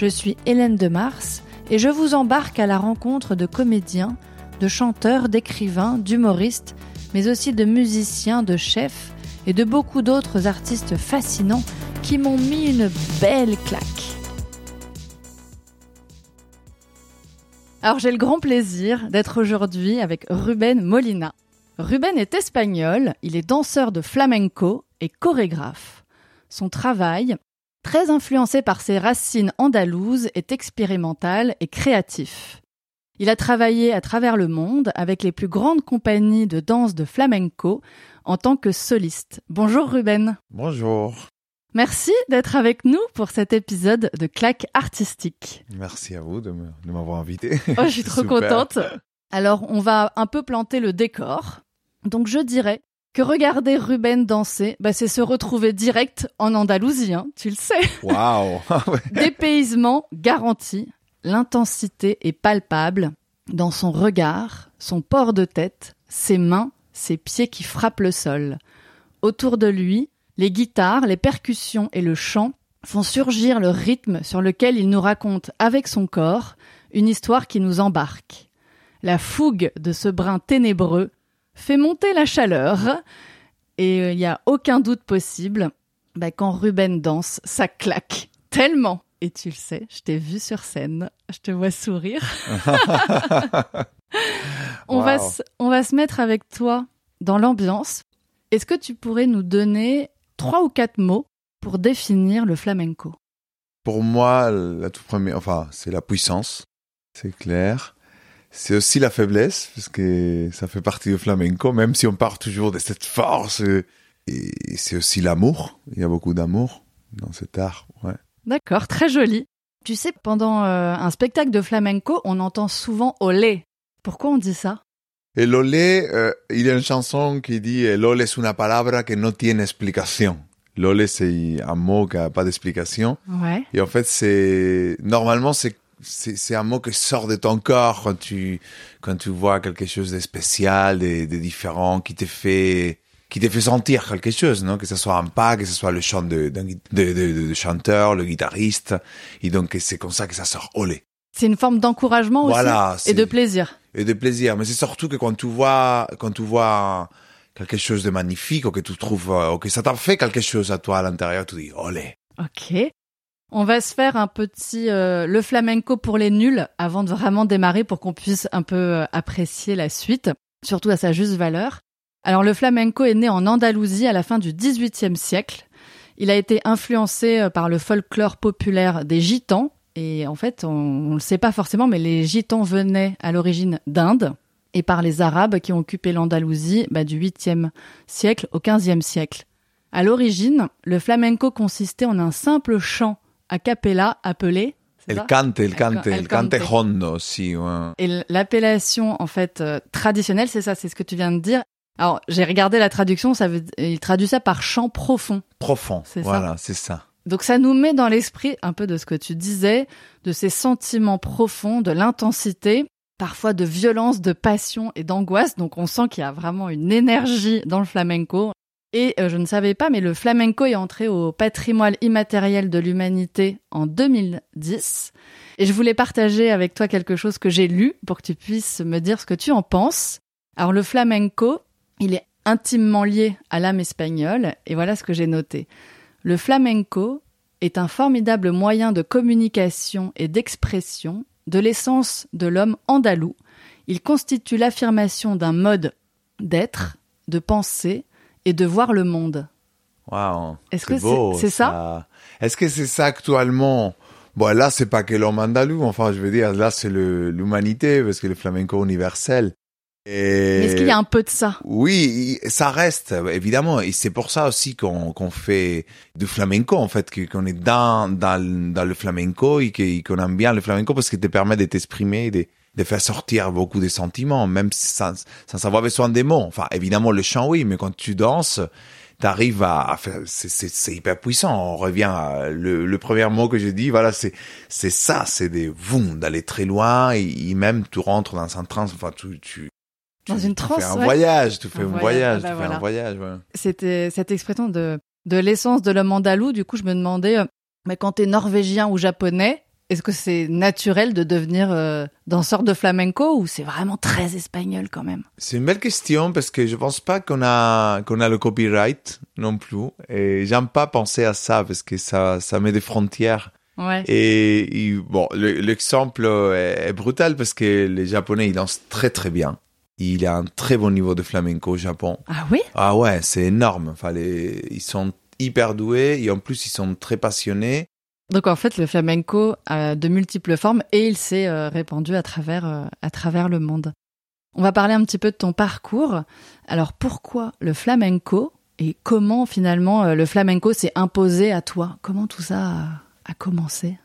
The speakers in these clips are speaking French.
Je suis Hélène de Mars et je vous embarque à la rencontre de comédiens, de chanteurs, d'écrivains, d'humoristes, mais aussi de musiciens, de chefs et de beaucoup d'autres artistes fascinants qui m'ont mis une belle claque. Alors j'ai le grand plaisir d'être aujourd'hui avec Ruben Molina. Ruben est espagnol, il est danseur de flamenco et chorégraphe. Son travail Très influencé par ses racines andalouses, est expérimental et créatif. Il a travaillé à travers le monde avec les plus grandes compagnies de danse de flamenco en tant que soliste. Bonjour Ruben. Bonjour. Merci d'être avec nous pour cet épisode de Claque artistique. Merci à vous de m'avoir invité. Oh, je suis trop contente. Alors, on va un peu planter le décor. Donc, je dirais que regarder Ruben danser, bah, c'est se retrouver direct en Andalousie, hein, tu le sais. Waouh Dépaysement garanti, l'intensité est palpable dans son regard, son port de tête, ses mains, ses pieds qui frappent le sol. Autour de lui, les guitares, les percussions et le chant font surgir le rythme sur lequel il nous raconte avec son corps une histoire qui nous embarque. La fougue de ce brin ténébreux fait monter la chaleur. Et il euh, n'y a aucun doute possible, bah, quand Ruben danse, ça claque tellement. Et tu le sais, je t'ai vu sur scène, je te vois sourire. on, va on va se mettre avec toi dans l'ambiance. Est-ce que tu pourrais nous donner trois ou quatre mots pour définir le flamenco? Pour moi, la toute première, enfin, c'est la puissance, c'est clair c'est aussi la faiblesse, parce que ça fait partie du flamenco, même si on part toujours de cette force. Et c'est aussi l'amour. Il y a beaucoup d'amour dans cet art. Ouais. D'accord, très joli. Tu sais, pendant euh, un spectacle de flamenco, on entend souvent olé. Pourquoi on dit ça? Et l'olé, euh, il y a une chanson qui dit l'olé es una palabra que no tiene explicación. L'olé, c'est un mot qui n'a pas d'explication. Ouais. Et en fait, c'est normalement c'est c'est un mot qui sort de ton corps quand tu quand tu vois quelque chose de spécial, de, de différent, qui te fait qui te fait sentir quelque chose, non? Que ce soit un pas, que ce soit le chant de, de, de, de chanteur, le guitariste, et donc c'est comme ça que ça sort olé. C'est une forme d'encouragement voilà, aussi et de plaisir. Et de plaisir, mais c'est surtout que quand tu vois quand tu vois quelque chose de magnifique ou que tu trouves ou que ça t'a fait quelque chose à toi à l'intérieur, tu dis olé. Ok. On va se faire un petit euh, le flamenco pour les nuls avant de vraiment démarrer pour qu'on puisse un peu euh, apprécier la suite, surtout à sa juste valeur. Alors le flamenco est né en Andalousie à la fin du XVIIIe siècle. Il a été influencé euh, par le folklore populaire des gitans et en fait on, ne le sait pas forcément mais les gitans venaient à l'origine d'Inde et par les Arabes qui ont occupé l'Andalousie bah, du 8e siècle au 15e siècle. À l'origine, le flamenco consistait en un simple chant a cappella appelé El cante, el cante, el, cante hondo, si. Et l'appellation en fait euh, traditionnelle, c'est ça, c'est ce que tu viens de dire. Alors j'ai regardé la traduction, ça veut, il traduit ça par chant profond. Profond, voilà, c'est ça. Donc ça nous met dans l'esprit un peu de ce que tu disais, de ces sentiments profonds, de l'intensité, parfois de violence, de passion et d'angoisse. Donc on sent qu'il y a vraiment une énergie dans le flamenco. Et euh, je ne savais pas, mais le flamenco est entré au patrimoine immatériel de l'humanité en 2010. Et je voulais partager avec toi quelque chose que j'ai lu pour que tu puisses me dire ce que tu en penses. Alors le flamenco, il est intimement lié à l'âme espagnole, et voilà ce que j'ai noté. Le flamenco est un formidable moyen de communication et d'expression de l'essence de l'homme andalou. Il constitue l'affirmation d'un mode d'être, de penser, et de voir le monde. Wow. Est-ce que c'est ça, Est-ce que c'est ça actuellement? Bon, là, c'est pas que l'homme andalou. Enfin, je veux dire, là, c'est l'humanité parce que le flamenco universel. Mais est-ce qu'il y a un peu de ça? Oui, ça reste évidemment, et c'est pour ça aussi qu'on fait du flamenco en fait, qu'on est dans dans dans le flamenco et qu'on aime bien le flamenco parce qu'il te permet de t'exprimer, de de faire sortir beaucoup de sentiments, même sans sans avoir besoin des mots. Enfin, évidemment le chant oui, mais quand tu danses, t'arrives à, à faire, c'est hyper puissant. On revient à le, le premier mot que j'ai dit, voilà, c'est c'est ça, c'est des voum d'aller très loin et, même tu rentres dans un trans, enfin tu tu dans une tu transe. fais un voyage, tu fais un, voyage, tu fais un voyage. Ouais. C'était cette expression de de l'essence de l'homme andalou. Du coup, je me demandais, euh, mais quand t'es norvégien ou japonais, est-ce que c'est naturel de devenir euh, danseur de flamenco ou c'est vraiment très espagnol quand même? C'est une belle question parce que je pense pas qu'on a qu'on a le copyright non plus et j'aime pas penser à ça parce que ça ça met des frontières. Ouais. Et, et bon, l'exemple est, est brutal parce que les Japonais ils dansent très très bien. Il a un très bon niveau de flamenco au Japon. Ah oui? Ah ouais, c'est énorme. Enfin, les, ils sont hyper doués et en plus ils sont très passionnés. Donc en fait, le flamenco a de multiples formes et il s'est euh, répandu à travers euh, à travers le monde. On va parler un petit peu de ton parcours. Alors pourquoi le flamenco et comment finalement euh, le flamenco s'est imposé à toi? Comment tout ça a, commencé?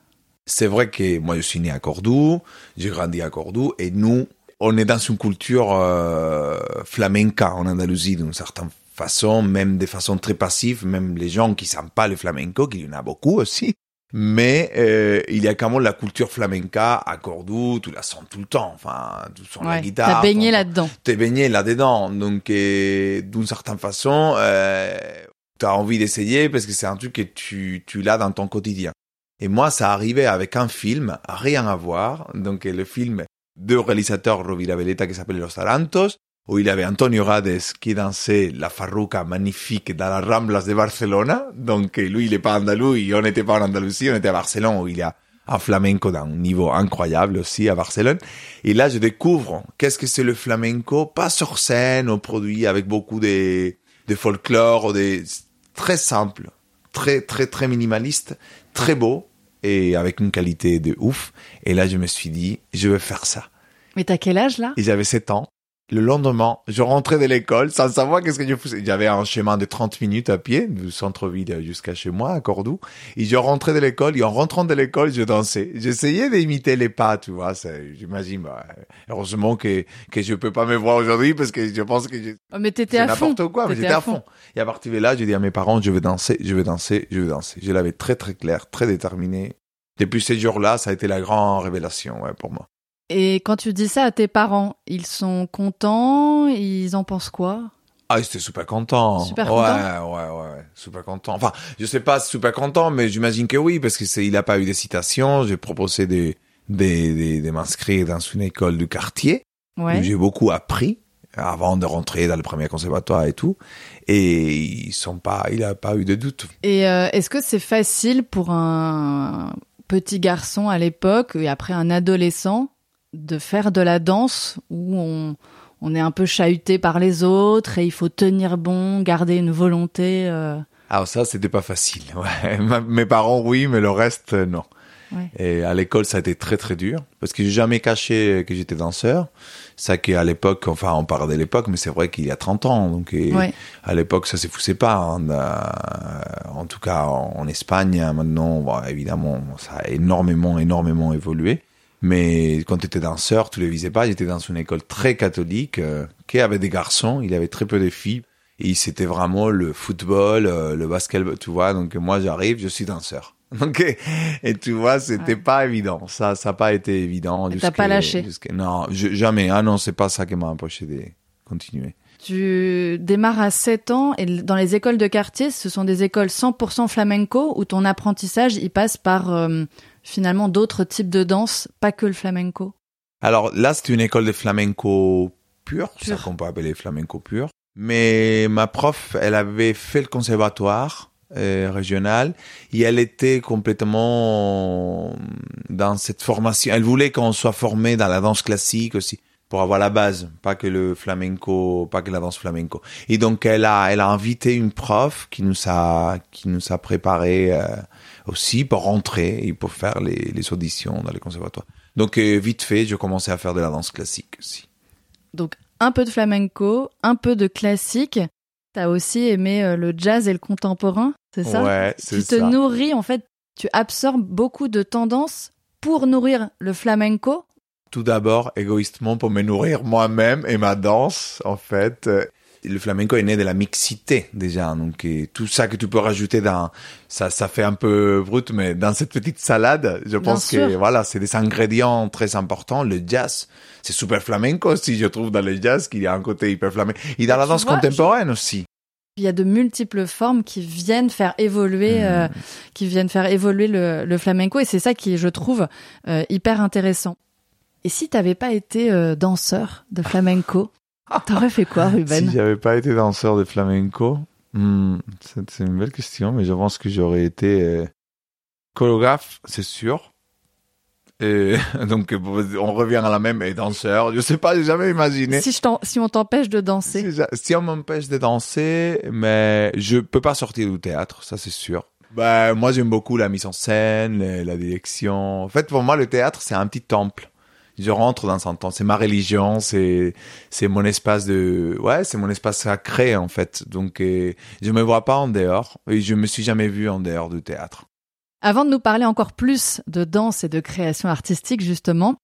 C'est vrai que moi je suis né à Cordoue, j'ai grandi à Cordoue et nous on est dans une culture euh, flamenca en Andalousie d'une certaine façon, même de façon très passive, même les gens qui savent pas le flamenco, qu'il y en a beaucoup aussi. Mais euh, il y a quand même la culture flamenca à Cordoue, tu la sens tout le temps, enfin, tu sens Ouais, la guitare. T'as baigné là-dedans. T'es baigné là-dedans, donc euh, d'une certaine façon, euh, t'as envie d'essayer parce que c'est un truc que tu, tu l'as dans ton quotidien. Et moi, ça arrivait avec un film, rien à voir, donc le film de réalisateur Rovira Veleta qui s'appelle Los Tarantos, où il avait Antonio Rades qui dansait la farruca magnifique dans la Ramblas de Barcelona. Donc, lui, il est pas andalou, et on n'était pas en Andalousie, on était à Barcelone, où il y a un flamenco d'un niveau incroyable aussi à Barcelone. Et là, je découvre qu'est-ce que c'est le flamenco, pas sur scène, au produit avec beaucoup de, de folklore, des, très simple, très, très, très minimaliste, très beau, et avec une qualité de ouf. Et là, je me suis dit, je veux faire ça. Mais t'as quel âge là? J'avais 7 ans. Le lendemain, je rentrais de l'école sans savoir qu'est-ce que je faisais. J'avais un chemin de 30 minutes à pied du centre-ville jusqu'à chez moi, à Cordoue. Et je rentrais de l'école et en rentrant de l'école, je dansais. J'essayais d'imiter les pas, tu vois. J'imagine, bah, heureusement que, que je peux pas me voir aujourd'hui parce que je pense que je- Oh, Mais t'étais à fond. n'importe quoi, mais j'étais à fond. Et à partir de là, j'ai dit à mes parents, je veux danser, je veux danser, je veux danser. Je l'avais très très clair, très déterminé. Depuis ces jours-là, ça a été la grande révélation ouais, pour moi. Et quand tu dis ça à tes parents, ils sont contents Ils en pensent quoi? Ah, j'étais super content. Super ouais, content Ouais, ouais, ouais, super content. Enfin, je sais pas super content, mais j'imagine que oui, parce que c'est, il a pas eu de citation. J'ai proposé de, de, de, de m'inscrire dans une école du quartier où Ouais. j'ai beaucoup appris avant de rentrer dans le premier conservatoire et tout. Et ils sont pas, il a pas eu de doute. Et euh, est-ce que c'est facile pour un petit garçon à l'époque et après un adolescent de faire de la danse où on, on est un peu chahuté par les autres et il faut tenir bon, garder une volonté euh, Alors ça, c'était pas facile. Ouais. Mes parents, oui, mais le reste, euh, non. Ouais. Et à l'école, ça a été très très dur parce que j'ai jamais caché que j'étais danseur. Ça qu'à l'époque, enfin, on parle de l'époque, mais c'est vrai qu'il y a 30 ans. Donc, Ouais. à l'époque, ça se foussait pas. hein. En tout cas, en, Espagne, maintenant, bon, évidemment, ça a énormément, énormément évolué. Mais quand tu étais danseur, tu le visais pas. J'étais dans une école très catholique euh, qui avait des garçons. Il avait très peu de filles. Et c'était vraiment le football, euh, le basketball, tu vois. Donc moi, j'arrive, je suis danseur. Donc, et, tu vois, c'était Ouais. pas évident. Ça, ça n'a pas été évident. T'as pas lâché. Non, je- jamais. Ah non, c'est pas ça qui m'a empêché de continuer. Tu démarres à 7 ans et dans les écoles de quartier, ce sont des écoles 100% flamenco où ton apprentissage il passe par euh, finalement d'autres types de danse, pas que le flamenco. Alors là, c'est une école de flamenco pur, Pur. ça qu'on peut appeler flamenco pur. Mais ma prof, elle avait fait le conservatoire euh, régional et elle était complètement dans cette formation. Elle voulait qu'on soit formé dans la danse classique aussi pour avoir la base, pas que le flamenco, pas que la danse flamenco. Et donc elle a, elle a invité une prof qui nous a, qui nous a préparé euh, aussi pour rentrer et pour faire les, les auditions dans les conservatoires. Donc euh, vite fait, je commençais à faire de la danse classique aussi. Donc un peu de flamenco, un peu de classique. T'as aussi aimé euh, le jazz et le contemporain, c'est ça? Ouais, c'est Tu te ça. nourris, en fait, tu absorbes beaucoup de tendances pour nourrir le flamenco? Tout d'abord, égoïstement, pour me nourrir moi-même et ma danse, en fait. Le flamenco est né de la mixité, déjà. Donc, et tout ça que tu peux rajouter dans, ça, ça fait un peu brut, mais dans cette petite salade, je Bien pense sûr. que, voilà, c'est des ingrédients très importants. Le jazz, c'est super flamenco aussi, je trouve, dans le jazz, qu'il y a un côté hyper flamenco. Et dans la Tu danse vois, contemporaine aussi. Il y a de multiples formes qui viennent faire évoluer, Hmm. euh, qui viennent faire évoluer le, le flamenco, et c'est ça qui, je trouve, euh, hyper intéressant. Et si t'avais pas été euh, danseur de flamenco, t'aurais fait quoi, Ruben Si j'avais pas été danseur de flamenco, hmm, c'est une belle question, mais je pense que j'aurais été euh, chorégraphe, c'est sûr. Et donc on revient à la même et danseur. Je sais pas, j'ai jamais imaginé. si, je t'en- si on t'empêche de danser, Si, si on m'empêche de danser, mais je peux pas sortir du théâtre, ça c'est sûr. Bah, moi j'aime beaucoup la mise en scène, la direction. En fait, pour moi, le théâtre c'est un petit temple. Je rentre dans un temple, c'est ma religion, c'est c'est mon espace de ouais, c'est mon espace sacré en fait. Donc euh, je me vois pas en dehors et je me suis jamais vu en dehors du théâtre. Avant de nous parler encore plus de danse et de création artistique, justement,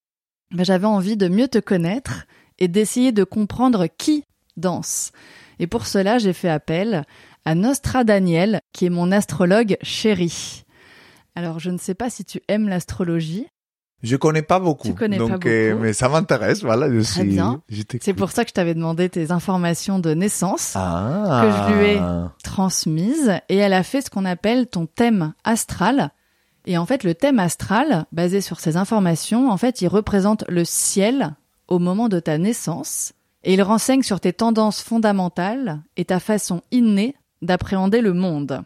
ben, j'avais envie de mieux te connaître et d'essayer de comprendre qui danse. Et pour cela, j'ai fait appel à Nostra Daniel, qui est mon astrologue chéri. Alors, je ne sais pas si tu aimes l'astrologie. Je connais pas beaucoup. Tu connais pas euh, beaucoup. mais ça m'intéresse, voilà, je Très suis bien. C'est pour ça que je t'avais demandé tes informations de naissance. ah. que je lui ai transmise et elle a fait ce qu'on appelle ton thème astral. Et en fait, le thème astral, basé sur ces informations, en fait, il représente le ciel au moment de ta naissance et il renseigne sur tes tendances fondamentales et ta façon innée d'appréhender le monde.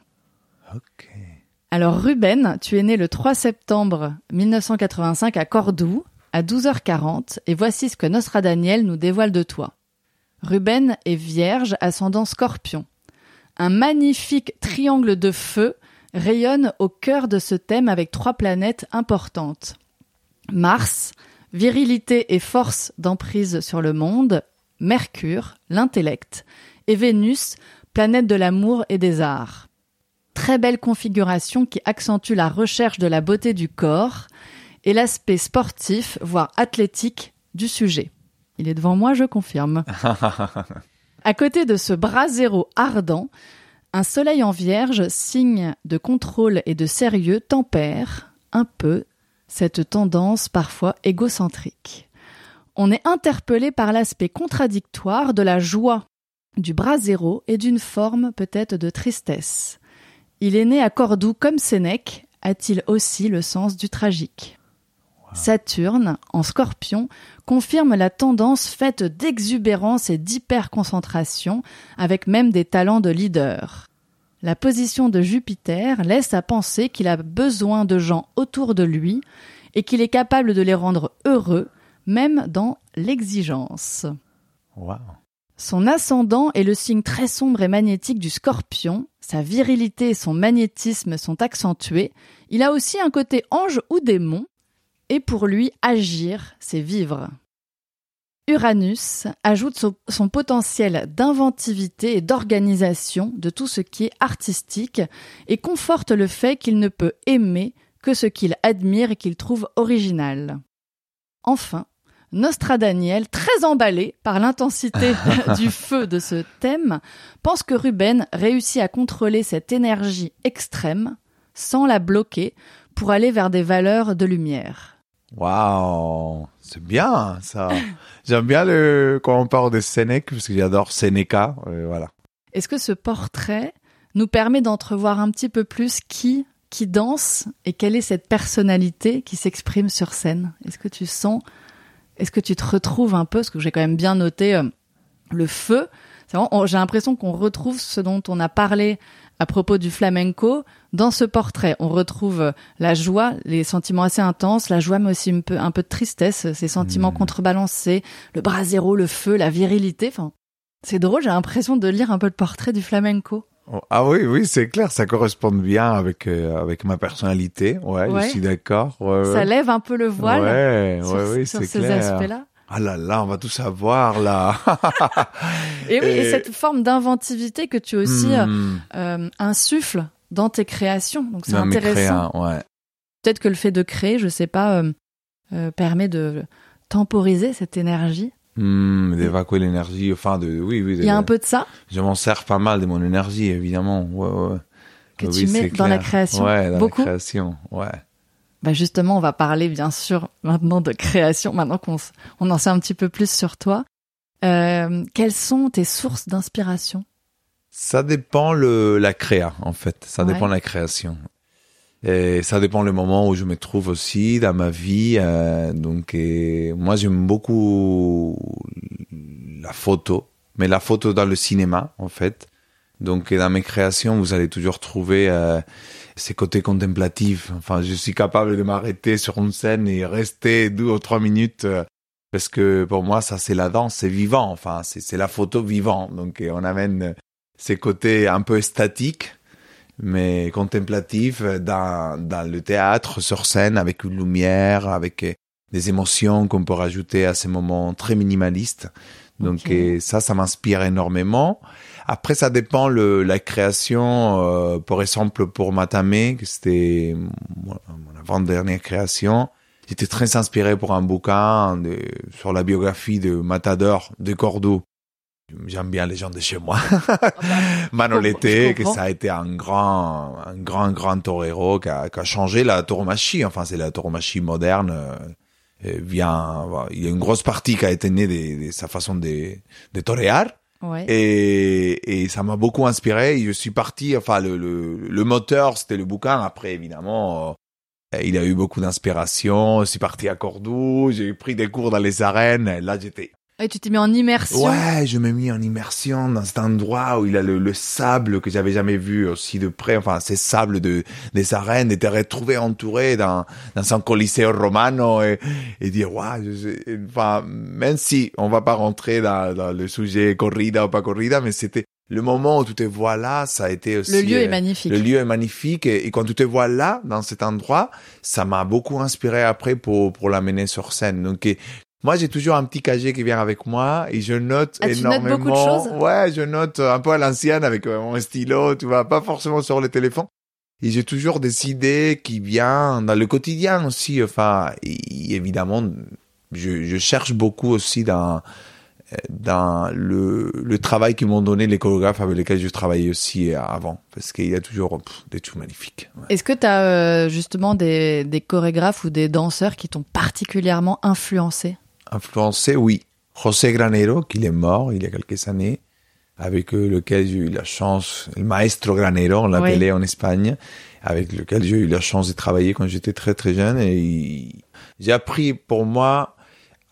Alors Ruben, tu es né le 3 septembre 1985 à Cordoue, à 12h40, et voici ce que Nostradaniel nous dévoile de toi. Ruben est vierge, ascendant scorpion. Un magnifique triangle de feu rayonne au cœur de ce thème avec trois planètes importantes. Mars, virilité et force d'emprise sur le monde, Mercure, l'intellect, et Vénus, planète de l'amour et des arts. Très belle configuration qui accentue la recherche de la beauté du corps et l'aspect sportif, voire athlétique du sujet. Il est devant moi, je confirme. À côté de ce bras zéro ardent, un soleil en vierge, signe de contrôle et de sérieux, tempère un peu cette tendance parfois égocentrique. On est interpellé par l'aspect contradictoire de la joie du bras zéro et d'une forme peut-être de tristesse. Il est né à Cordoue comme Sénèque, a-t-il aussi le sens du tragique Saturne, en scorpion, confirme la tendance faite d'exubérance et d'hyperconcentration, avec même des talents de leader. La position de Jupiter laisse à penser qu'il a besoin de gens autour de lui et qu'il est capable de les rendre heureux, même dans l'exigence. Wow. Son ascendant est le signe très sombre et magnétique du scorpion, sa virilité et son magnétisme sont accentués, il a aussi un côté ange ou démon, et pour lui, agir, c'est vivre. Uranus ajoute son, potentiel d'inventivité et d'organisation de tout ce qui est artistique et conforte le fait qu'il ne peut aimer que ce qu'il admire et qu'il trouve original. Enfin, Nostradaniel, très emballé par l'intensité du feu de ce thème, pense que Ruben réussit à contrôler cette énergie extrême sans la bloquer pour aller vers des valeurs de lumière. Waouh, c'est bien ça. J'aime bien le quand on parle de Sénèque parce que j'adore Sénéca. euh, voilà. Est-ce que ce portrait nous permet d'entrevoir un petit peu plus qui qui danse et quelle est cette personnalité qui s'exprime sur scène? Est-ce que tu sens Est-ce que tu te retrouves un peu Parce que j'ai quand même bien noté euh, le feu. J'ai l'impression qu'on retrouve ce dont on a parlé à propos du flamenco dans ce portrait. On retrouve euh, la joie, les sentiments assez intenses, la joie mais aussi un peu, un peu de tristesse, ces sentiments Mhm. contrebalancés, le bras zéro, le feu, la virilité. Enfin, c'est drôle, j'ai l'impression de lire un peu le portrait du flamenco. Oh, Ah oui, oui, c'est clair, ça correspond bien avec euh, avec ma personnalité. Ouais, Ouais. je suis d'accord. Ouais, Ça ouais. lève un peu le voile sur, oui, ces aspects-là. Ah là là, on va tout savoir là. et oui, et... cette forme d'inventivité que tu aussi euh, insuffles dans tes créations. Donc c'est intéressant. Peut-être que le fait de créer, je sais pas, euh, permet de temporiser cette énergie. Hmm, d'évacuer l'énergie, enfin de oui oui. Il y a un peu de ça. Je m'en sers pas mal de mon énergie évidemment. Ouais, ouais. Que tu mets dans la création. Ouais, dans Beaucoup. la création. Ouais. Bah justement, on va parler bien sûr maintenant de création, maintenant qu'on on en sait un petit peu plus sur toi. Euh, quelles sont tes sources d'inspiration? Ça dépend le la créa en fait, ça Ouais. dépend de la création. Et ça dépend le moment où je me trouve aussi dans ma vie. euh, donc et moi j'aime beaucoup la photo, mais la photo dans le cinéma en fait. Donc dans mes créations, vous allez toujours trouver euh, ces côtés contemplatifs. Enfin, je suis capable de m'arrêter sur une scène et rester deux ou trois minutes euh, parce que pour moi, ça c'est la danse, c'est vivant. Enfin, c'est la photo vivant. Donc on amène ces côtés un peu statiques mais contemplatifs dans dans le théâtre sur scène avec une lumière, avec euh, des émotions qu'on peut rajouter à ces moments très minimalistes. Donc ça, ça m'inspire énormément. Après, ça dépend le la création. euh, par exemple, pour Matame, que c'était mon, mon avant-dernière création, j'étais très inspiré pour un bouquin de, sur la biographie de Matador de Cordoue. J'aime bien les gens de chez moi. Manolete, je que comprends. ça a été un grand, un grand, grand torero qui a, qui a changé la tauromachie. Enfin, c'est la tauromachie moderne. euh, vient, voilà, il y a une grosse partie qui a été née de, de sa façon de, de torear. Ouais. Et, et ça m'a beaucoup inspiré. Je suis parti, enfin, le, le, le moteur, c'était le bouquin. Après, évidemment, euh, il a eu beaucoup d'inspiration. Je suis parti à Cordoue. J'ai pris des cours dans les arènes. Là, j'étais Et tu t'es mis en immersion. Ouais, je me mis en immersion dans cet endroit où il a le, le sable que j'avais jamais vu aussi de près. Enfin, ces sables de des arènes, et te retrouver entouré dans dans un coliseo romano et, et dire waouh. je- je- Enfin, même si on va pas rentrer dans, dans le sujet corrida ou pas corrida, mais c'était le moment où tu te vois là, ça a été aussi. Le lieu euh, est magnifique. le lieu est magnifique et, et quand tu te vois là, dans cet endroit, ça m'a beaucoup inspiré après pour, pour l'amener sur scène. Donc, moi, j'ai toujours un petit casier qui vient avec moi et je note Ah, tu notes énormément. beaucoup de choses? Ouais, je note un peu à l'ancienne avec euh, mon stylo, tu vois, pas forcément sur le téléphone. Et j'ai toujours des idées qui viennent dans le quotidien aussi. Enfin, et évidemment, je, je cherche beaucoup aussi dans dans le, le travail qu'ils m'ont donné les chorégraphes avec lesquels je travaillais aussi avant parce qu'il y a toujours pff, des trucs magnifiques ouais. Est-ce que tu as justement des, des chorégraphes ou des danseurs qui t'ont particulièrement influencé? Influencé oui. José Granero qu'il est mort il y a quelques années avec lequel j'ai eu la chance le maestro Granero on l'appelait en Espagne avec lequel j'ai eu la chance de travailler quand j'étais très très jeune. Et j'ai appris pour moi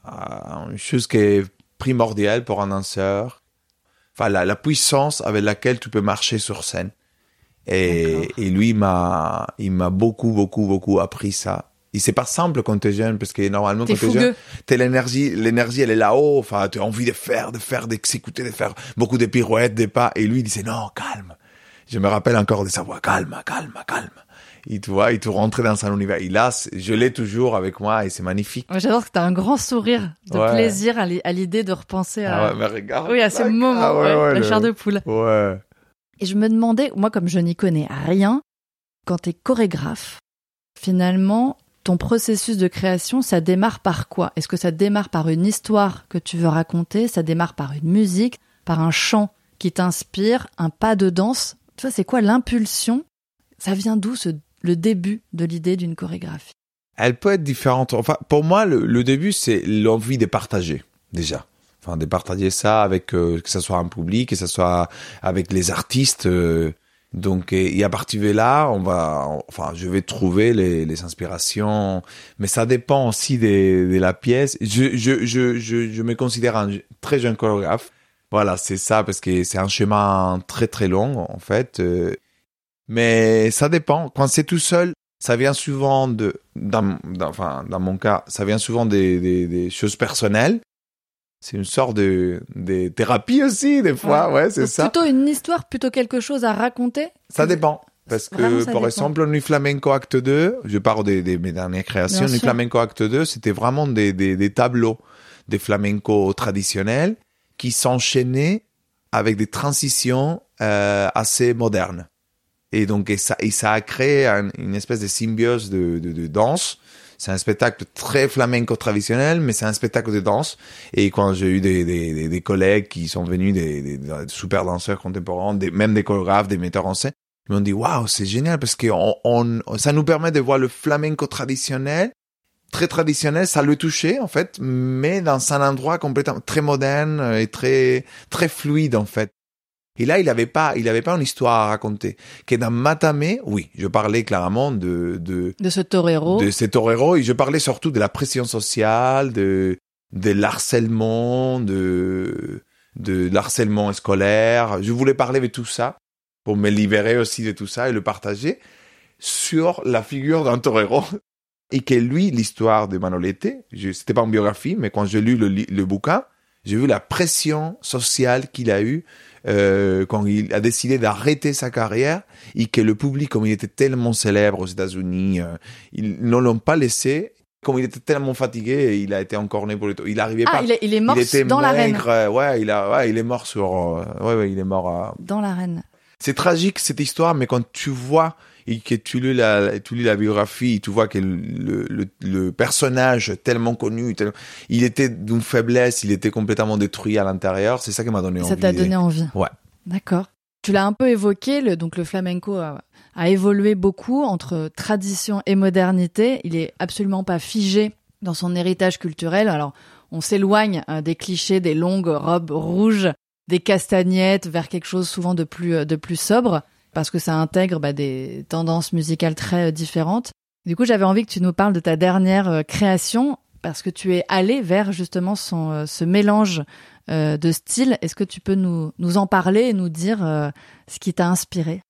une chose qui est primordiale pour un danseur. Enfin la, la puissance avec laquelle tu peux marcher sur scène. Et, et lui m'a il m'a beaucoup beaucoup beaucoup appris ça et c'est pas simple quand t'es jeune parce que normalement T'es quand t'es jeune t'as l'énergie, l'énergie elle est là-haut, enfin tu as envie de faire, de faire, d'exécuter, de faire beaucoup de pirouettes, des pas, et lui il disait non, calme. Je me rappelle encore de sa voix, calme, calme, calme. Et tu vois, il te rentrait dans un univers. Et là, je l'ai toujours avec moi et c'est magnifique. J'adore que tu as un grand sourire de Ouais. plaisir à l'i- à l'idée de repenser à, Ah ouais, mais regarde. oui, à ce moment, ah ouais, ouais, ouais, la le- chair de poule. Ouais. Et je me demandais, moi comme je n'y connais rien, quand tu es chorégraphe, finalement, ton processus de création, ça démarre par quoi? Est-ce que ça démarre par une histoire que tu veux raconter? Ça démarre par une musique, par un chant qui t'inspire, un pas de danse? Tu vois, c'est quoi l'impulsion? Ça vient d'où ce, le début de l'idée d'une chorégraphie? Elle peut être différente. Enfin, pour moi, le, début, c'est l'envie de partager, déjà. Enfin, de partager ça avec, euh, que ce soit un public, que ce soit avec les artistes. euh, donc, et, à partir de là, on va, enfin, je vais trouver les, les inspirations, mais ça dépend aussi de, de la pièce. Je, je, je, je, je me considère un très jeune chorégraphe. Voilà, c'est ça, parce que c'est un chemin très très long, en fait. euh, mais ça dépend. Quand c'est tout seul, ça vient souvent de, dans- enfin, dans mon cas, ça vient souvent des, des, des choses personnelles. C'est une sorte de, de thérapie aussi, des fois, ouais, c'est ça. Plutôt une histoire, plutôt quelque chose à raconter Ça dépend. Parce que, par exemple, Nuit Flamenco Acte 2, je parle de, de mes dernières créations, Nuit. Flamenco Acte 2, c'était vraiment des, des, des tableaux. des flamenco traditionnels qui s'enchaînaient avec des transitions euh, assez modernes. Et donc, et ça, et ça a créé un- une espèce de symbiose de, de, de danse. C'est un spectacle très flamenco traditionnel, mais c'est un spectacle de danse. Et quand j'ai eu des, des, des, collègues qui sont venus, des, des, des super danseurs contemporains, des, même des chorégraphes, des metteurs en scène, ils m'ont dit, waouh, c'est génial parce que on, on, ça nous permet de voir le flamenco traditionnel, très traditionnel, ça le touchait, en fait, mais dans un endroit complètement très moderne et très, très fluide, en fait. Et là, il avait pas, il avait pas une histoire à raconter. Que dans Matamé, oui, je parlais clairement de, de, De ce torero. de ces toreros et je parlais surtout de la pression sociale, de, de l'harcèlement, de, de l'harcèlement scolaire. Je voulais parler de tout ça pour me libérer aussi de tout ça et le partager sur la figure d'un torero. Et que lui, l'histoire de Manolete, c'était pas une biographie, mais quand j'ai lu le, le bouquin, j'ai vu la pression sociale qu'il a eue euh, quand il a décidé d'arrêter sa carrière et que le public, comme il était tellement célèbre aux États-Unis, euh, ils ne l'ont pas laissé. Comme il était tellement fatigué, il a été encorné pour le Il arrivait Ah, pas. il est, il est mort il était dans l'arène. euh, Ouais, il a, ouais, il est mort sur, euh, ouais, ouais, il est mort Dans l'arène. c'est tragique cette histoire, mais quand tu vois et que tu lis la, tu lis la biographie, tu vois que le, le, le personnage tellement connu, il était d'une faiblesse, il était complètement détruit à l'intérieur. C'est ça qui m'a donné envie. Ça t'a donné envie. Ouais. D'accord. Tu l'as un peu évoqué, le, donc le flamenco a, a évolué beaucoup entre tradition et modernité. Il est absolument pas figé dans son héritage culturel. Alors, on s'éloigne euh, des clichés, des longues robes rouges, des castagnettes, vers quelque chose souvent de plus euh, de plus sobre, parce que ça intègre bah, des tendances musicales très euh, différentes. Du coup, j'avais envie que tu nous parles de ta dernière euh, création, parce que tu es allé vers justement son, euh, ce mélange de styles. Est-ce que tu peux nous, nous en parler et nous dire ce qui t'a inspiré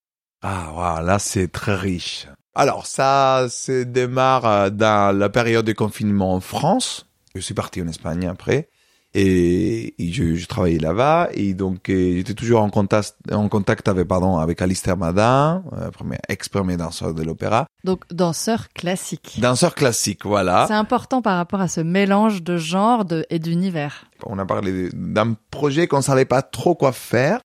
Ah, wow, là, c'est très riche. Alors, ça, se démarre dans la période de confinement en France. Je suis parti en Espagne après. Et, et je, je travaillais là-bas. Et donc, euh, j'étais toujours en contact, en contact avec, pardon, avec Alistair Madin, euh, premier, ex-premier danseur de l'opéra. Donc, danseur classique. Danseur classique, voilà. C'est important par rapport à ce mélange de genres de, et d'univers. On a parlé d'un projet qu'on savait pas trop quoi faire.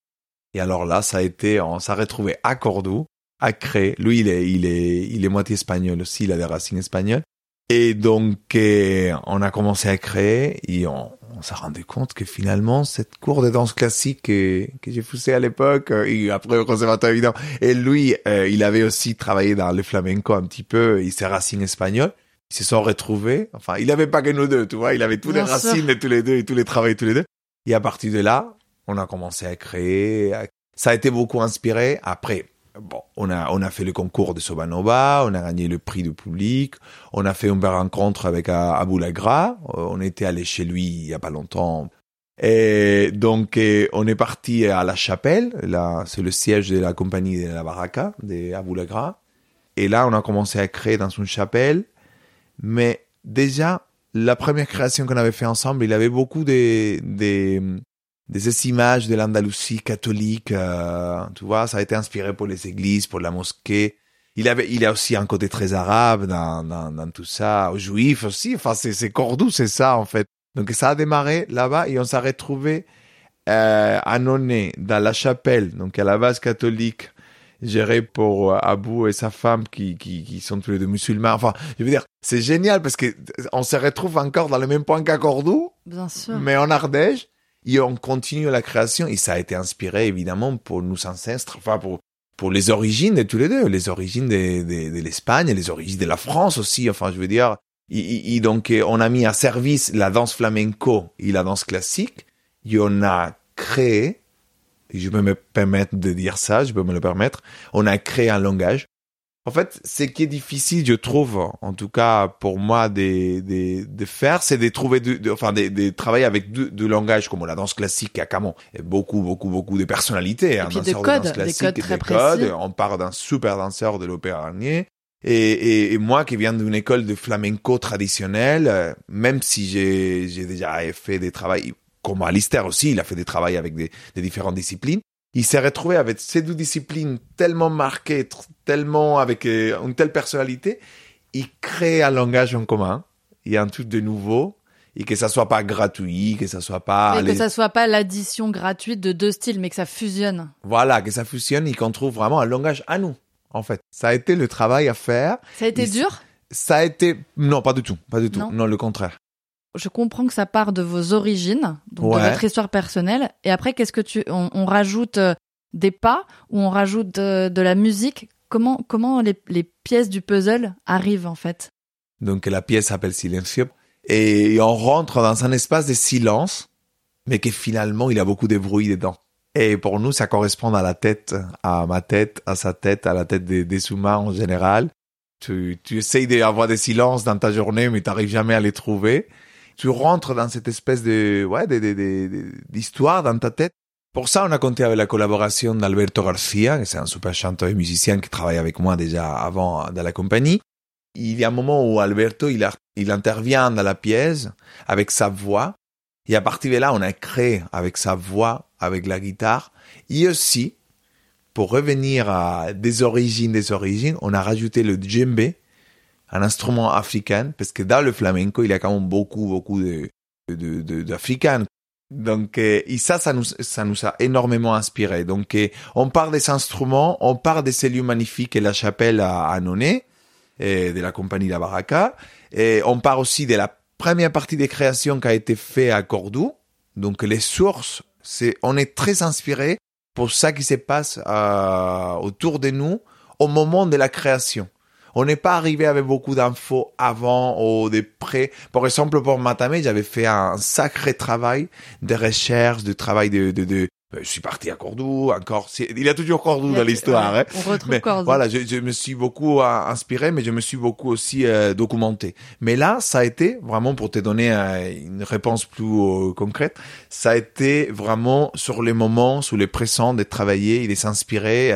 Et alors là, ça a été, on s'est retrouvé à Cordoue, à créer. Lui, il est, il est, il est moitié espagnol aussi, il a des racines espagnoles. Et donc, euh, on a commencé à créer et on, on s'est rendu compte que finalement, cette cours de danse classique que, que j'ai poussé à l'époque, euh, et après au conservatoire évidemment, et lui, euh, il avait aussi travaillé dans le flamenco un petit peu, il s'est racines espagnoles. Ils se sont retrouvés. Enfin, il avait pas que nous deux, tu vois. Il avait tous les Bien sûr. racines de tous les deux et tous les travails tous les deux. Et à partir de là, on a commencé à créer. à- Ça a été beaucoup inspiré. Après, bon, on a, on a fait le concours de Sobanova, on a gagné le prix du public, on a fait une belle rencontre avec euh, Abou Lagra, Euh, on était allé chez lui il y a pas longtemps. Et donc, euh, on est parti à La Chapelle, là, c'est le siège de la compagnie de la Baraka, de Abou Lagra. Et là, on a commencé à créer dans une chapelle. Mais déjà, la première création qu'on avait fait ensemble, il avait beaucoup des, des ces images de l'Andalousie catholique, euh, tu vois, ça a été inspiré pour les églises, pour la mosquée. Il avait, il a aussi un côté très arabe dans, dans, dans tout ça, juif aussi. Enfin, c'est, c'est Cordoue, c'est ça, en fait. Donc, ça a démarré là-bas et on s'est retrouvé, euh, à Noné, dans la chapelle, donc à la base catholique, gérée pour euh, Abou et sa femme qui, qui, qui sont tous les deux musulmans. Enfin, je veux dire, c'est génial parce que on se retrouve encore dans le même point qu'à Cordoue, Bien sûr. mais en Ardèche, et on continue la création, et ça a été inspiré évidemment pour nos ancêtres, enfin pour, pour les origines de tous les deux, les origines de, de, de l'Espagne, les origines de la France aussi, enfin je veux dire, et, et- donc euh, on a mis à service la danse flamenco et la danse classique, et on a créé, je peux me permettre de dire ça, je peux me le permettre, on a créé un langage. En fait, ce qui est difficile, je trouve, en tout cas pour moi, de, de, de faire, c'est de trouver, de, de- enfin, de, de travailler avec deux langages comme la danse classique a quand même beaucoup, beaucoup, beaucoup de personnalités. un puis des danseur de danse des classique codes et très des codes. précis. On parle d'un super danseur de l'opéra Garnier. Et, et, et moi qui viens d'une école de flamenco traditionnelle, même si j'ai j'ai déjà fait des travaux, comme Alistair aussi, il a fait des travaux avec des, des différentes disciplines, il s'est retrouvé avec ces deux disciplines tellement marquées, tellement avec euh, une telle personnalité, il crée un langage en commun, il y a un truc de nouveau, et que ça soit pas gratuit, que ça soit pas... Et que ça soit pas l'addition gratuite de deux styles, mais que ça fusionne. Voilà, que ça fusionne et qu'on trouve vraiment un langage à nous, en fait. Ça a été le travail à faire. Ça a été dur? Ça a été... Non, pas du tout, pas du tout. Non, le contraire. Je comprends que ça part de vos origines, donc de votre histoire personnelle. Et après, qu'est-ce que tu... On, rajoute euh, des pas ou on rajoute de, la musique? Comment, comment les, les pièces du puzzle arrivent, en fait? Donc la pièce s'appelle Silencio et on rentre dans un espace de silence, mais que finalement il y a beaucoup de bruit dedans. Et pour nous, ça correspond à la tête, à ma tête, à sa tête, à la tête des, des humains en général. Tu, tu essayes d'avoir des silences dans ta journée, mais tu n'arrives jamais à les trouver. Tu rentres dans cette espèce de, ouais, d'histoire dans ta tête. Pour ça, on a compté avec la collaboration d'Alberto Garcia, c'est un super chanteur et musicien qui travaille avec moi déjà avant dans la compagnie il y a un moment où Alberto, il, il intervient dans la pièce avec sa voix. Et à partir de là, on a créé avec sa voix, avec la guitare. Et aussi, pour revenir à des origines des origines, on a rajouté le djembe, un instrument africain, parce que dans le flamenco, il y a quand même beaucoup, beaucoup de, d'africains. Donc, euh, et ça, ça nous, ça nous a énormément inspiré. Donc, euh, on part des instruments, on part des cellules magnifiques et la chapelle à, à de la compagnie La Baraka. Et on part aussi de la première partie des créations qui a été fait à Cordoue. Donc les sources, c'est, on est très inspiré pour ça qui se passe euh, autour de nous au moment de la création. On n'est pas arrivé avec beaucoup d'infos avant ou de près. Par exemple, pour Matame, j'avais fait un sacré travail de recherche, de travail de, de, de, ben, je suis parti à Cordoue, encore. Il y a toujours Cordoue dans l'histoire. hein. On retrouve Cordoue. Voilà, je, je, me suis beaucoup euh, inspiré, mais je me suis beaucoup aussi euh, documenté. Mais là, ça a été vraiment pour te donner euh, une réponse plus concrète. Ça a été vraiment sur les moments, sur les pressants de travailler et de s'inspirer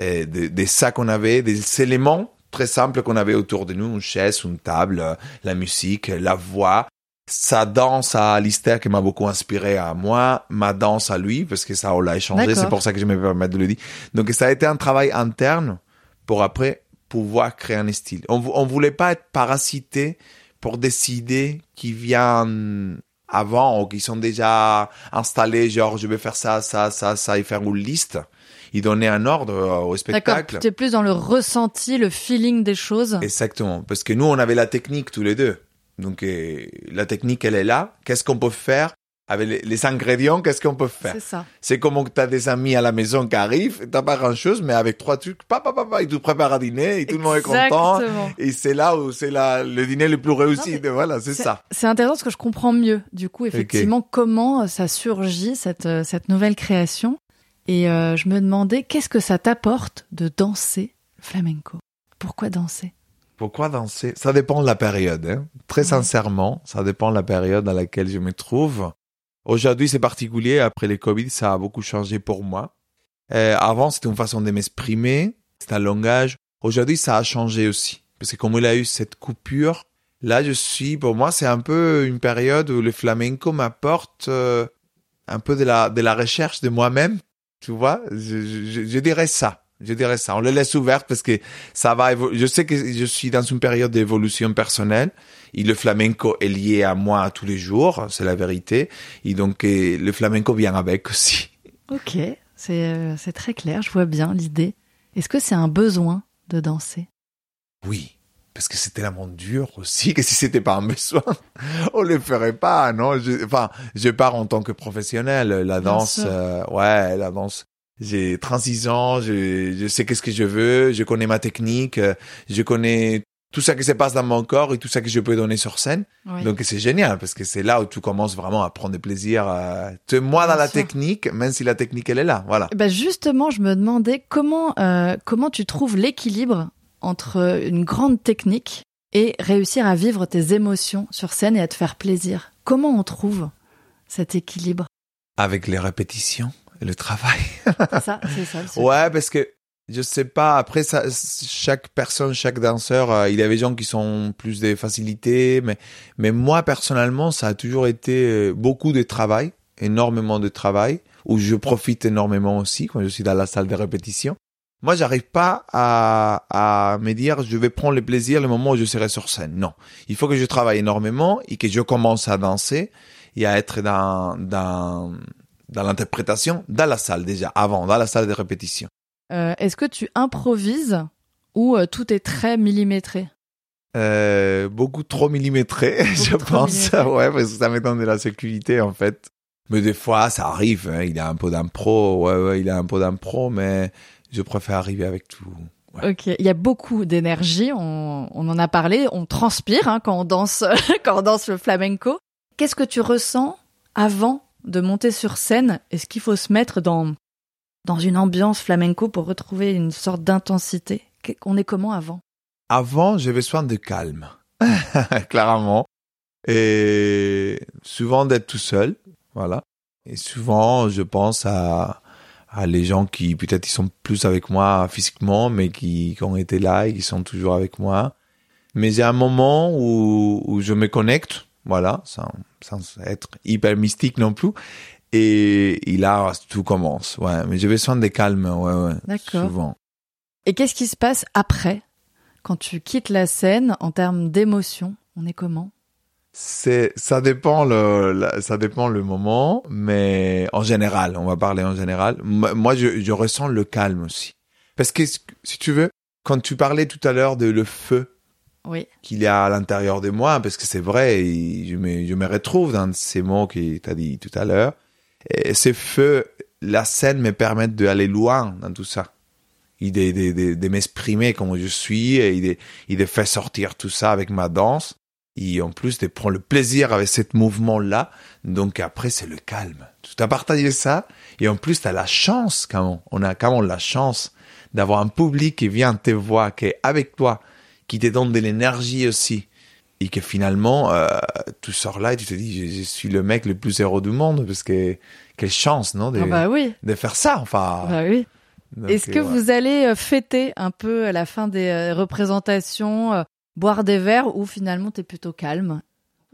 des de sacs qu'on avait, des éléments très simples qu'on avait autour de nous, une chaise, une table, la musique, la voix, sa danse à Alistair qui m'a beaucoup inspiré à moi, ma danse à lui, parce que ça, on l'a échangé, c'est pour ça que je me permets de le dire. Donc ça a été un travail interne pour après pouvoir créer un style. On, on voulait pas être parasité pour décider qui viennent avant ou qui sont déjà installés, genre je vais faire ça, ça, ça, ça et faire une liste. Il donnait un ordre euh, au spectacle. D'accord, plus dans le ressenti, le feeling des choses. Exactement, parce que nous on avait la technique tous les deux. Donc euh, la technique, elle est là. Qu'est-ce qu'on peut faire avec les, ingrédients Qu'est-ce qu'on peut faire? C'est ça. C'est comme tu as des amis à la maison qui arrivent, t'as pas grand-chose, mais avec trois trucs, papa, papa, ils te préparent à dîner et tout le monde est content. Et c'est là où c'est le dîner le plus réussi. voilà, c'est ça. C'est intéressant parce que je comprends mieux, du coup, effectivement, comment ça surgit, cette, euh, cette nouvelle création. Et euh, je me demandais, qu'est-ce que ça t'apporte de danser flamenco? Pourquoi danser? Pourquoi danser? Ça dépend de la période. Hein. Très sincèrement, ça dépend de la période dans laquelle je me trouve. Aujourd'hui, c'est particulier. Après les Covid, ça a beaucoup changé pour moi. Euh, avant, c'était une façon de m'exprimer. C'était un langage. Aujourd'hui, ça a changé aussi. Parce que comme il a eu cette coupure, là, je suis, pour moi, c'est un peu une période où le flamenco m'apporte euh, un peu de la, de la recherche de moi-même. Tu vois, je dirais ça. Je dirais ça. On le laisse ouvert parce que ça va évoluer. Je sais que je suis dans une période d'évolution personnelle. Et le flamenco est lié à moi tous les jours. C'est la vérité. Et donc, le flamenco vient avec aussi. Ok. C'est, euh, c'est très clair. Je vois bien l'idée. Est-ce que c'est un besoin de danser? Oui. Parce que c'est tellement dur aussi que si c'était pas un besoin, on le ferait pas, non? Je, enfin, je pars en tant que professionnel. La danse, euh, ouais, la danse, j'ai 36 ans, je, je sais qu'est-ce que je veux, je connais ma technique, euh, je connais tout ça qui se passe dans mon corps et tout ça que je peux donner sur scène. Donc c'est génial parce que c'est là où tu commences vraiment à prendre plaisir. Es moins dans la technique, même si la technique elle est là. Voilà. Ben justement, je me demandais comment euh, comment tu trouves l'équilibre entre une grande technique et réussir à vivre tes émotions sur scène et à te faire plaisir. Comment on trouve cet équilibre? Avec les répétitions le travail. c'est ça, c'est ça. ouais, parce que je sais pas. Après, ça, chaque personne, chaque danseur, euh, il y a des gens qui sont plus des facilités, mais mais moi personnellement, ça a toujours été euh, beaucoup de travail, énormément de travail, où je profite énormément aussi quand je suis dans la salle de répétition. Moi, j'arrive pas à, à me dire, je vais prendre le plaisir le moment où je serai sur scène. Non. Il faut que je travaille énormément et que je commence à danser et à être dans, dans, dans l'interprétation, dans la salle déjà, avant, dans la salle de répétition. Euh, Est-ce que tu improvises ou euh, tout est très millimétré? Euh, beaucoup trop millimétré, je trop pense. millimétré. Ouais, parce que ça me donne de la sécurité, en fait. Mais des fois, ça arrive. hein, Il a un peu d'impro. Ouais, ouais, il a un peu d'impro, mais je préfère arriver avec tout. Ouais. Ok, il y a beaucoup d'énergie, on, on en a parlé, on transpire hein, quand on danse quand on danse le flamenco. Qu'est-ce que tu ressens avant de monter sur scène? Est-ce qu'il faut se mettre dans dans une ambiance flamenco pour retrouver une sorte d'intensité? On est comment avant? Avant, j'ai besoin de calme. Clairement. Et souvent d'être tout seul. Voilà. Et souvent, je pense à, à les gens qui, peut-être, ils sont plus avec moi physiquement, mais qui, qui ont été là et qui sont toujours avec moi. Mais j'ai un moment où, où je me connecte. Voilà. Sans, sans être hyper mystique non plus. Et, et là, tout commence. Ouais. Mais j'ai besoin de calme. Ouais, ouais. D'accord. Souvent. Et qu'est-ce qui se passe après quand tu quittes la scène en termes d'émotion? On est comment? C'est, ça dépend le, la- ça dépend le moment, mais en général, on va parler en général. Moi, je, je ressens le calme aussi. Parce que, si tu veux, quand tu parlais tout à l'heure de le feu Oui. qu'il y a à l'intérieur de moi, parce que c'est vrai, je me, je me retrouve dans ces mots que tu as dit tout à l'heure. Et ces feux, la scène me permet d'aller loin dans tout ça. Et de, de, de, de m'exprimer comme je suis, et de, et de faire sortir tout ça avec ma danse. Et en plus de prendre le plaisir avec ce mouvement-là. Donc après, c'est le calme. Tu as partagé ça. Et en plus, tu as la chance, quand on a quand même la chance d'avoir un public qui vient te voir, qui est avec toi, qui te donne de l'énergie aussi. Et que finalement, euh, tu sors là et tu te dis, je, je suis le mec le plus heureux du monde, parce que quelle chance, non, de, Ah bah oui. de faire ça, enfin. Bah oui. Est-ce que euh, ouais. vous allez euh, fêter un peu à la fin des euh, représentations, boire des verres ou finalement t'es plutôt calme?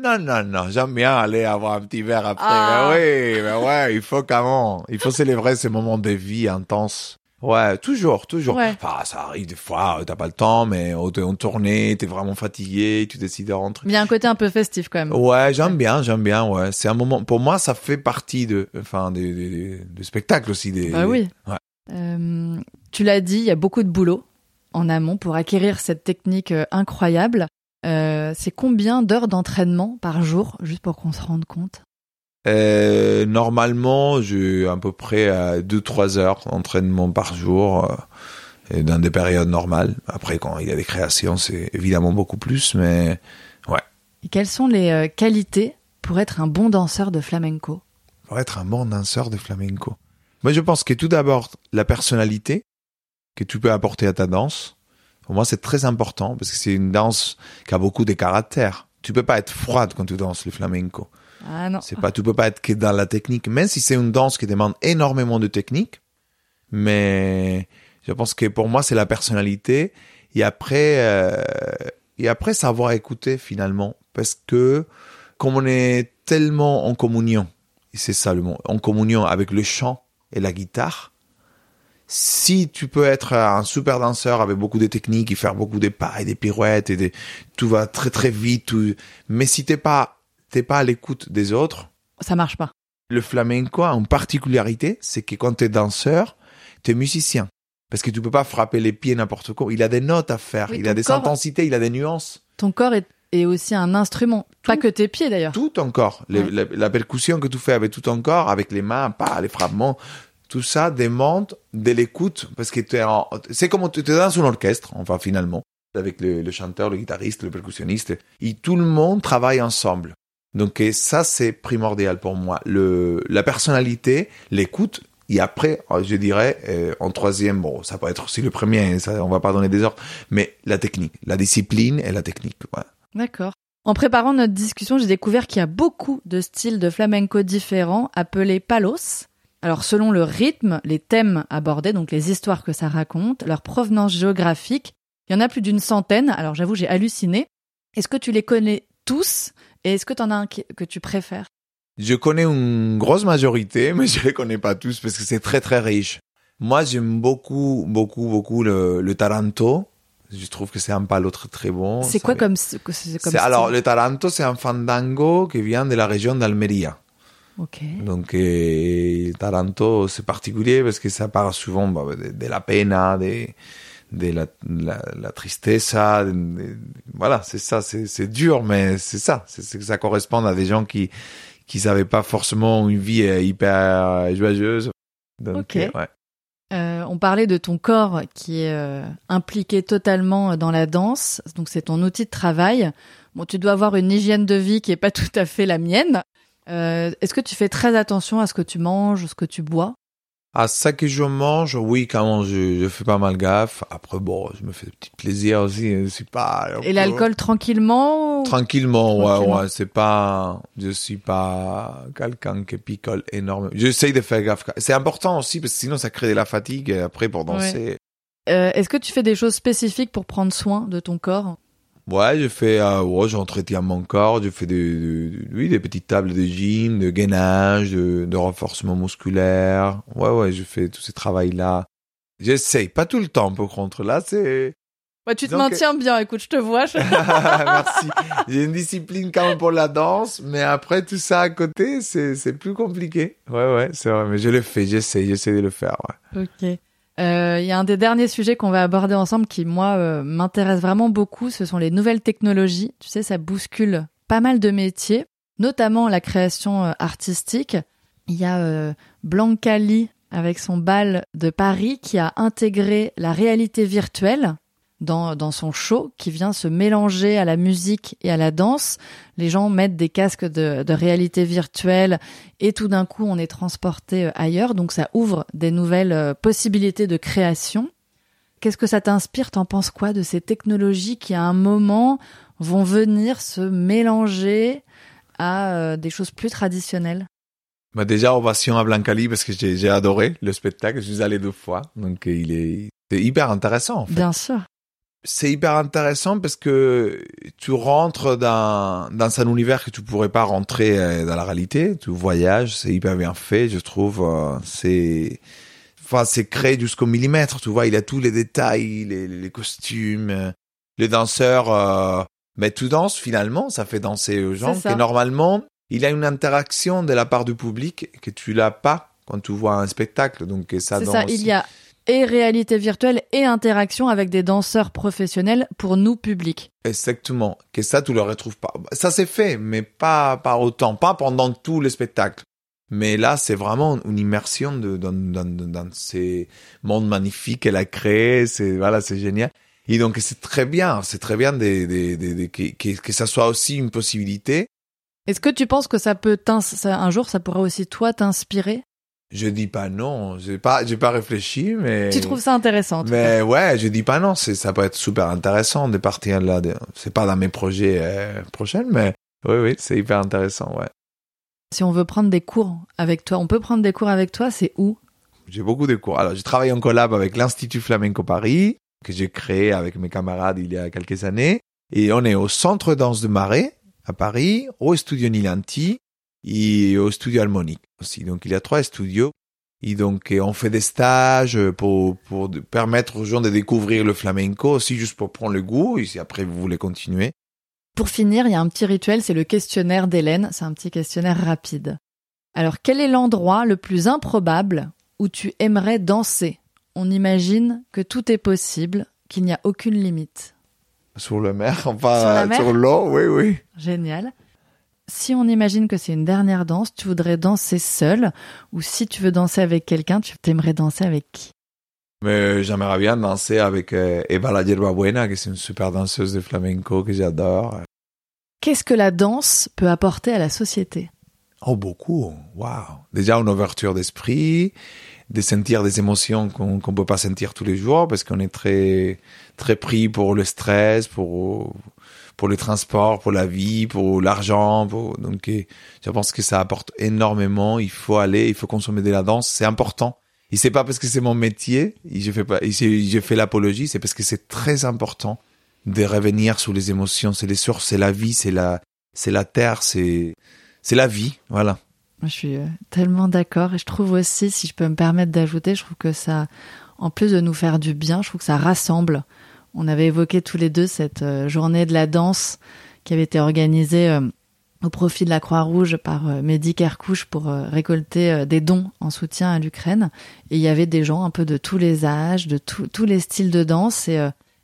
Non, non, non, j'aime bien aller avoir un petit verre après. Ah. Mais oui, mais ouais, il faut même, il faut célébrer ces moments de vie intenses. Ouais, toujours, toujours. Ouais. Enfin, ça arrive des fois, euh, t'as pas le temps, mais on t'es en tournée, t'es vraiment fatigué, tu décides de rentrer. Il y a un côté un peu festif quand même. Ouais, j'aime bien, j'aime bien, ouais. C'est un moment, pour moi, ça fait partie de, enfin, des spectacles aussi. Des, Bah oui. Ouais. Euh, tu l'as dit, il y a beaucoup de boulot en amont pour acquérir cette technique euh, incroyable. Euh, c'est combien d'heures d'entraînement par jour, juste pour qu'on se rende compte? Euh, normalement, j'ai à peu près euh, 2-3 heures d'entraînement par jour euh, dans des périodes normales. Après, quand il y a des créations, c'est évidemment beaucoup plus, mais Et quelles sont les qualités pour être un bon danseur de flamenco? Pour être un bon danseur de flamenco. Moi, je pense que tout d'abord, la personnalité que tu peux apporter à ta danse, pour moi, c'est très important parce que c'est une danse qui a beaucoup de caractères. Tu peux pas être froide quand tu danses le flamenco. Ah non. C'est pas, tu peux pas être que dans la technique, même si c'est une danse qui demande énormément de technique. Mais je pense que pour moi, c'est la personnalité. Et après, euh, et après, savoir écouter finalement. Parce que, comme on est tellement en communion, et c'est ça le mot, en communion avec le chant et la guitare, si tu peux être un super danseur avec beaucoup de techniques et faire beaucoup de pas et des pirouettes et des, tout va très très vite, tout- mais si t'es pas, t'es pas à l'écoute des autres, Ça marche pas. le flamenco a une particularité, c'est que quand t'es danseur, t'es musicien. Parce que tu peux pas frapper les pieds n'importe quoi. Il a des notes à faire, Oui, il a des corps- intensités, il a des nuances. Ton corps est, est aussi un instrument, pas que tes pieds d'ailleurs. Tout ton corps. Les- la, la percussion que tu fais avec tout ton corps, avec les mains, pas les frappements, tout ça demande de l'écoute. Parce que en- c'est comme tu es dans un orchestre, enfin finalement, avec le, chanteur, le guitariste, le percussionniste, et tout le monde travaille ensemble. Donc ça, c'est primordial pour moi. Le, la personnalité, l'écoute, et après, je dirais, euh, en troisième, bon, ça peut être aussi le premier, ça, on va pas donner des ordres, mais la technique, la discipline et la technique. D'accord. En préparant notre discussion, j'ai découvert qu'il y a beaucoup de styles de flamenco différents appelés palos. Alors selon le rythme, les thèmes abordés, donc les histoires que ça raconte, leur provenance géographique, il y en a plus d'une centaine. Alors j'avoue, j'ai halluciné. Est-ce que tu les connais tous et est-ce que tu en as un que tu préfères? Je connais une grosse majorité, mais je les connais pas tous parce que c'est très très riche. Moi, j'aime beaucoup, beaucoup, beaucoup le, le taranto. Je trouve que c'est un pas l'autre très bon. C'est quoi comme, comme Alors, le taranto, c'est un fandango qui vient de la région d'Almeria. Donc, le taranto, c'est particulier parce que ça parle souvent bah, de, de la pena, de, de la, la, la de- voilà, c'est ça. C'est dur, mais c'est ça. C'est que ça correspond à des gens qui qui n'avaient pas forcément une vie euh, hyper euh, joyeuse. Donc, Ok. euh, ouais. Euh, on parlait de ton corps qui est euh, impliqué totalement dans la danse, donc c'est ton outil de travail. Bon, tu dois avoir une hygiène de vie qui est pas tout à fait la mienne. Euh, Est-ce que tu fais très attention à ce que tu manges, ce que tu bois? À ça que je mange, oui, quand même, je, je fais pas mal gaffe. Après, bon, je me fais des petits plaisirs aussi. Je suis pas. Et l'alcool tranquillement ou- Tranquillement, ouais, Tranquillement. ouais. C'est pas, je suis pas quelqu'un qui picole énormément. J'essaye de faire gaffe. C'est important aussi parce que sinon ça crée de la fatigue et après pour danser. Euh, Est-ce que tu fais des choses spécifiques pour prendre soin de ton corps? Ouais, je fais, euh, ouais, j'entretiens mon corps, je fais des, des- oui, des petites tables de gym, de gainage, de, de renforcement musculaire. Ouais, ouais, je fais tous ces travails-là. J'essaye, pas tout le temps, par contre. Là, c'est, Ouais, tu te Donc, maintiens bien, écoute, je te vois. je- Merci. J'ai une discipline quand même pour la danse, mais après tout ça à côté, c'est, c'est plus compliqué. Ouais, ouais, c'est vrai, mais je le fais, j'essaie, j'essaie de le faire, ouais. Ok. Euh, Il y a un des derniers sujets qu'on va aborder ensemble qui, moi, euh, m'intéresse vraiment beaucoup. Ce sont les nouvelles technologies. Tu sais, ça bouscule pas mal de métiers, notamment la création euh, artistique. Il y a euh, Blanca Lee avec son bal de Paris qui a intégré la réalité virtuelle dans, dans son show qui vient se mélanger à la musique et à la danse. Les gens mettent des casques de, de réalité virtuelle et tout d'un coup on est transporté euh, ailleurs. Donc ça ouvre des nouvelles euh, possibilités de création. Qu'est-ce que ça t'inspire? T'en penses quoi de ces technologies qui à un moment vont venir se mélanger à euh, des choses plus traditionnelles? Bah déjà, ovation à Blancali parce que j'ai, adoré le spectacle. Je suis allé deux fois. Donc, il est, c'est hyper intéressant, en fait. Bien sûr. C'est hyper intéressant parce que tu rentres dans, dans un univers que tu pourrais pas rentrer euh, dans la réalité. Tu voyages, c'est hyper bien fait, je trouve. euh, C'est, enfin, c'est créé jusqu'au millimètre, tu vois. Il a tous les détails, les, les costumes, euh, les danseurs. Euh, mais tu danses finalement, ça fait danser aux gens. Que normalement, il a une interaction de la part du public que tu l'as pas quand tu vois un spectacle. Donc ça C'est ça. Il y a et réalité virtuelle et interaction avec des danseurs professionnels pour nous publics. Exactement. Que ça, tu le retrouves pas. Ça s'est fait, mais pas, pas autant. Pas pendant tout le spectacle. Mais là, c'est vraiment une immersion de, dans, dans, dans ces mondes magnifiques qu'elle a créés. C'est, voilà, c'est génial. Et donc, c'est très bien. C'est très bien de, de, de, de- que, que, que ça soit aussi une possibilité. Est-ce que tu penses que ça peut ça- un jour ça pourrait aussi toi t'inspirer? Je dis pas non. J'ai pas, j'ai pas réfléchi, mais. Tu trouves ça intéressant. Mais ouais, je dis pas non. C'est, ça peut être super intéressant de partir là. de- C'est pas dans mes projets euh, prochains, mais oui, oui, c'est hyper intéressant, ouais. Si on veut prendre des cours avec toi, on peut prendre des cours avec toi, c'est où? J'ai beaucoup de cours. Alors, je travaille en collab avec l'Institut Flamenco Paris, que j'ai créé avec mes camarades il y a quelques années. Et on est au Centre Danse de Marais, à Paris, au Studio Nilanti et au Studio Harmonique aussi. Donc, il y a trois studios. Et donc, euh, on fait des stages pour, pour permettre aux gens de découvrir le flamenco aussi, juste pour prendre le goût. Et si après, vous voulez continuer. Pour finir, il y a un petit rituel, c'est le questionnaire d'Hélène, c'est un petit questionnaire rapide. Alors, quel est l'endroit le plus improbable où tu aimerais danser? On imagine que tout est possible, qu'il n'y a aucune limite. Sur le mer, enfin, la euh, sur l'eau, oui, oui. Génial. Si on imagine que c'est une dernière danse, tu voudrais danser seul, ou si tu veux danser avec quelqu'un, tu t'aimerais danser avec qui? Mais j'aimerais bien danser avec euh, Eva La Buena, qui est une super danseuse de flamenco que j'adore. Qu'est-ce que la danse peut apporter à la société? Oh, beaucoup. Waouh. Déjà, une ouverture d'esprit, de sentir des émotions qu'on qu'on peut pas sentir tous les jours parce qu'on est très, très pris pour le stress, pour, pour le transport, pour la vie, pour l'argent. Pour... Donc, je pense que ça apporte énormément. Il faut aller, il faut consommer de la danse. C'est important. Et c'est pas parce que c'est mon métier, et je fais pas, je fais l'apologie, c'est parce que c'est très important de revenir sur les émotions. C'est les sources, c'est la vie, c'est la, c'est la terre, c'est, c'est la vie, voilà. Je suis euh, tellement d'accord et je trouve aussi, si je peux me permettre d'ajouter, je trouve que ça, en plus de nous faire du bien, je trouve que ça rassemble. On avait évoqué tous les deux cette euh, journée de la danse qui avait été organisée euh, au profit de la Croix-Rouge par Mehdi Kerkouche pour récolter des dons en soutien à l'Ukraine. Et il y avait des gens un peu de tous les âges, de tous les styles de danse. Et,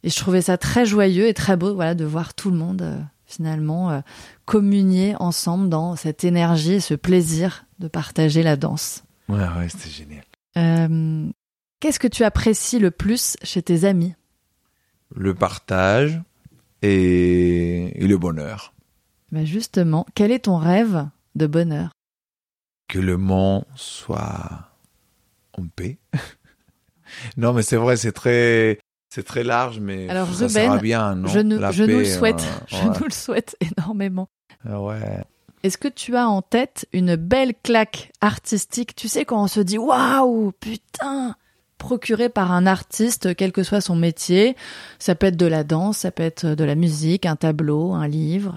et, je trouvais ça très joyeux et très beau voilà, de voir tout le monde finalement communier ensemble dans cette énergie et ce plaisir de partager la danse. Ouais, ouais, c'était génial. Euh, Qu'est-ce que tu apprécies le plus chez tes amis? Le partage et, et le bonheur. Ben justement, quel est ton rêve de bonheur? Que le monde soit en paix. non, mais c'est vrai, c'est très, c'est très large, mais Alors, ça Ruben, sera bien, non? je, ne, je nous le souhaite, euh, je ouais. nous le souhaite énormément. Ah Ouais. Est-ce que tu as en tête une belle claque artistique? Tu sais quand on se dit waouh, putain, procurée par un artiste, quel que soit son métier. Ça peut être de la danse, ça peut être de la musique, un tableau, un livre.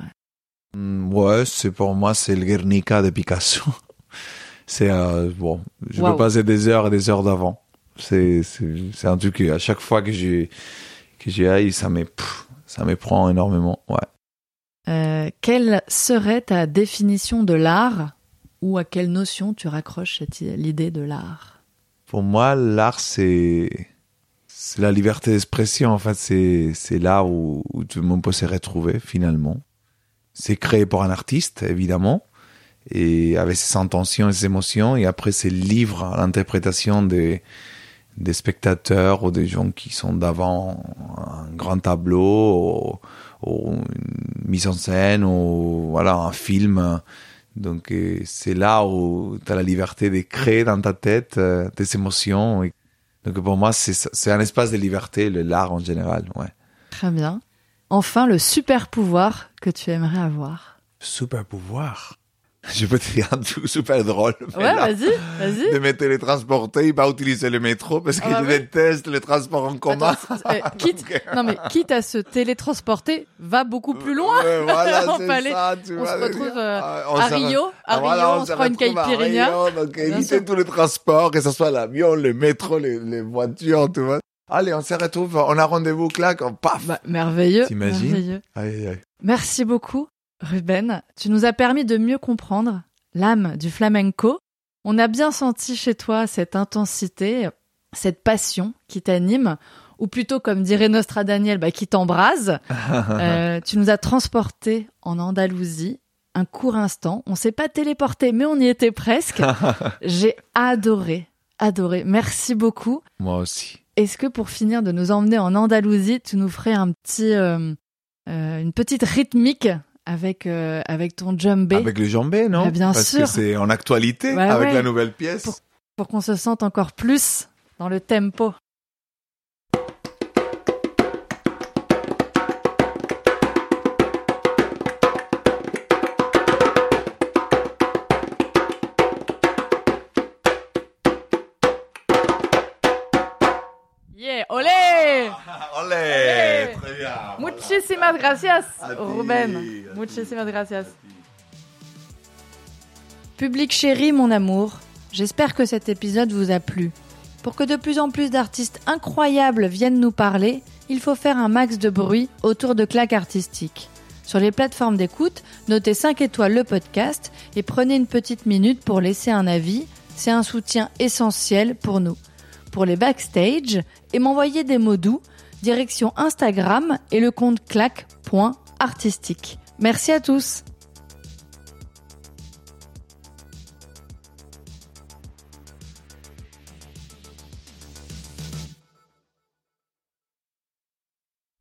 Mm, Ouais, c'est pour moi, c'est le Guernica de Picasso. C'est euh, bon, je Waouh. peux passer des heures et des heures d'avant. C'est c'est un truc que à chaque fois que j'ai que j'y aille, ça me ça me prend énormément. Ouais. Euh, quelle serait ta définition de l'art? Ou à quelle notion tu raccroches l'idée de l'art? Pour moi, l'art c'est c'est la liberté d'expression. En fait, c'est là où, où tout le monde peut se retrouver finalement. C'est créé pour un artiste, évidemment, et avec ses intentions et ses émotions. Et après, c'est libre à l'interprétation des des spectateurs ou des gens qui sont devant un grand tableau ou, ou une mise en scène ou voilà un film. Donc euh, c'est là où tu as la liberté de créer dans ta tête euh, des émotions. Et- donc pour moi, c'est c'est un espace de liberté, le l'art en général. Ouais. Très bien. Enfin, le super pouvoir que tu aimerais avoir. Super pouvoir? Je peux te dire un truc super drôle. mais Ouais, vas-y, vas-y. de me télétransporter, il va utiliser le métro parce que Ah bah je oui. déteste le transport en commun. Attends, quitte, non mais quitte à se télétransporter, va beaucoup plus loin. Ouais, voilà, ça, tu on se retrouve, euh, Ah, on à se re- Rio, à Ah, voilà, Rio, on se prend une retrouve à caipirinha. Rio, Donc Bien éviter tous les transports, que ce soit l'avion, le métro, les, les voitures, tu vois. Allez, on se retrouve, on a rendez-vous, clac, on paf. Bah, merveilleux. T'imagines. Merci beaucoup, Ruben. Tu nous as permis de mieux comprendre l'âme du flamenco. On a bien senti chez toi cette intensité, cette passion qui t'anime, ou plutôt, comme dirait Nostra Daniel, bah, qui t'embrase. Euh, tu nous as transporté en Andalousie un court instant. On s'est pas téléporté, mais on y était presque. J'ai adoré, adoré. Merci beaucoup. Moi aussi. Est-ce que pour finir de nous emmener en Andalousie, tu nous ferais un petit, euh, euh, une petite rythmique avec euh, avec ton djembé Avec le jambé, non? Ah, bien Parce sûr. que c'est en actualité, Ouais, avec ouais. la nouvelle pièce. Pour- pour qu'on se sente encore plus dans le tempo. Muchísimas gracias, Ruben. Muchísimas gracias. Public chéri, mon amour, j'espère que cet épisode vous a plu. Pour que de plus en plus d'artistes incroyables viennent nous parler, il faut faire un max de bruit autour de claques artistiques. Sur les plateformes d'écoute, notez 5 étoiles le podcast et prenez une petite minute pour laisser un avis. C'est un soutien essentiel pour nous. Pour les backstage et m'envoyer des mots doux, direction Instagram et le compte claque.artistique. Merci à tous